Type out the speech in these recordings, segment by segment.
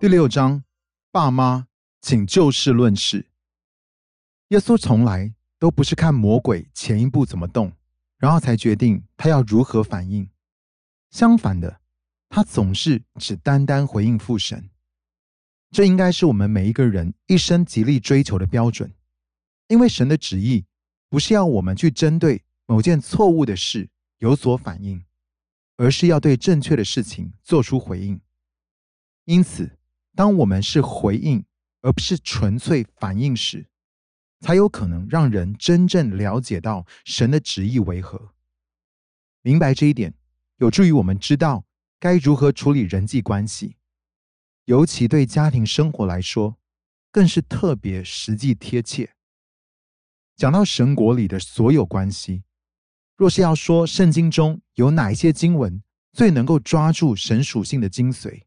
第六章，爸妈，请就事论事。耶稣从来都不是看魔鬼前一步怎么动，然后才决定他要如何反应。相反的，他总是只单单回应父神。这应该是我们每一个人一生极力追求的标准，因为神的旨意不是要我们去针对某件错误的事有所反应，而是要对正确的事情做出回应。因此。当我们是回应，而不是纯粹反应时，才有可能让人真正了解到神的旨意为何。明白这一点，有助于我们知道该如何处理人际关系，尤其对家庭生活来说，更是特别实际贴切。讲到神国里的所有关系，若是要说圣经中有哪一些经文最能够抓住神属性的精髓？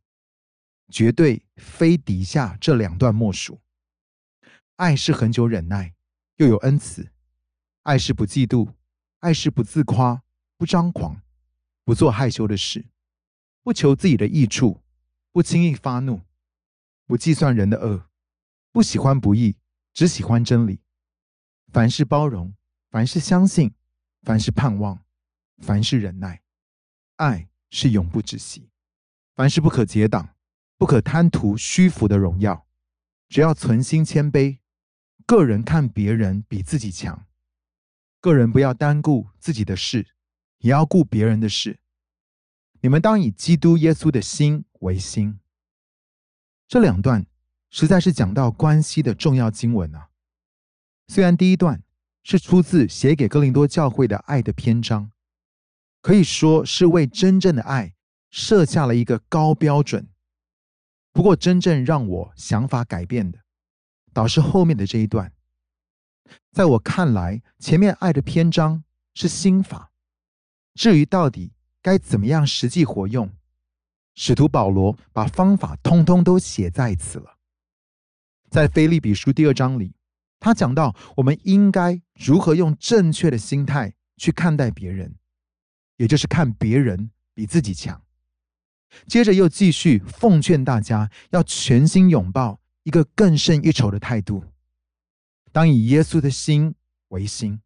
绝对非底下这两段莫属。爱是恒久忍耐，又有恩慈；爱是不嫉妒，爱是不自夸，不张狂，不做害羞的事，不求自己的益处，不轻易发怒，不计算人的恶，不喜欢不义，只喜欢真理。凡事包容，凡事相信，凡事盼望，凡事忍耐。爱是永不止息，凡事不可结党。不可贪图虚浮的荣耀，只要存心谦卑，个人看别人比自己强，个人不要单顾自己的事，也要顾别人的事。你们当以基督耶稣的心为心。这两段实在是讲到关系的重要经文啊。虽然第一段是出自写给哥林多教会的爱的篇章，可以说是为真正的爱设下了一个高标准。不过，真正让我想法改变的，倒是后面的这一段。在我看来，前面爱的篇章是心法，至于到底该怎么样实际活用，使徒保罗把方法通通都写在此了。在菲利比书第二章里，他讲到我们应该如何用正确的心态去看待别人，也就是看别人比自己强。接着又继续奉劝大家要全心拥抱一个更胜一筹的态度，当以耶稣的心为心。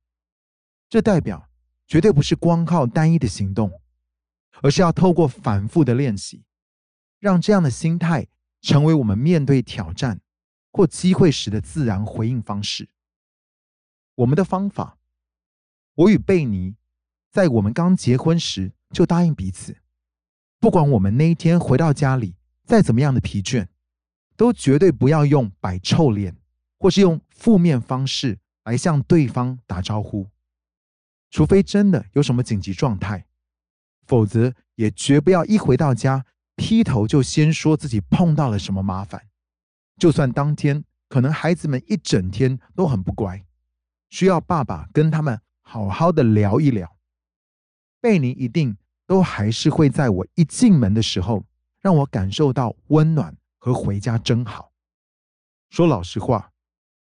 这代表绝对不是光靠单一的行动，而是要透过反复的练习，让这样的心态成为我们面对挑战或机会时的自然回应方式。我们的方法，我与贝尼在我们刚结婚时就答应彼此。不管我们那一天回到家里再怎么样的疲倦，都绝对不要用摆臭脸，或是用负面方式来向对方打招呼。除非真的有什么紧急状态，否则也绝不要一回到家劈头就先说自己碰到了什么麻烦。就算当天可能孩子们一整天都很不乖，需要爸爸跟他们好好的聊一聊。贝尼一定。都还是会在我一进门的时候，让我感受到温暖和回家真好。说老实话，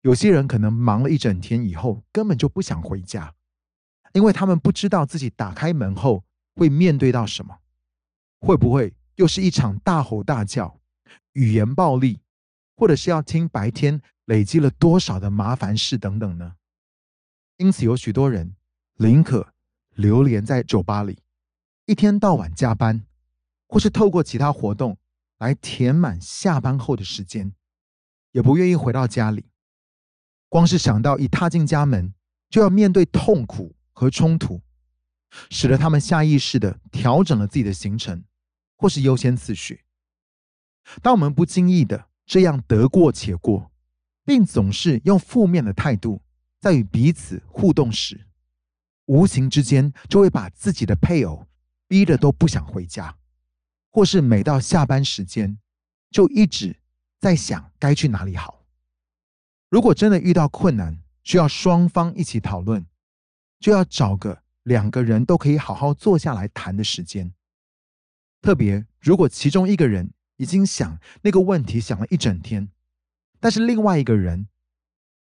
有些人可能忙了一整天以后，根本就不想回家，因为他们不知道自己打开门后会面对到什么，会不会又是一场大吼大叫、语言暴力，或者是要听白天累积了多少的麻烦事等等呢？因此，有许多人宁可流连在酒吧里。一天到晚加班，或是透过其他活动来填满下班后的时间，也不愿意回到家里。光是想到一踏进家门就要面对痛苦和冲突，使得他们下意识的调整了自己的行程或是优先次序。当我们不经意的这样得过且过，并总是用负面的态度在与彼此互动时，无形之间就会把自己的配偶。逼得都不想回家，或是每到下班时间，就一直在想该去哪里好。如果真的遇到困难，需要双方一起讨论，就要找个两个人都可以好好坐下来谈的时间。特别如果其中一个人已经想那个问题想了一整天，但是另外一个人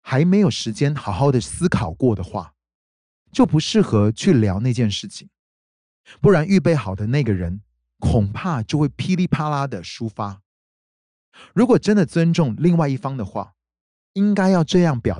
还没有时间好好的思考过的话，就不适合去聊那件事情。不然，预备好的那个人恐怕就会噼里啪啦的抒发，如果真的尊重另外一方的话，应该要这样表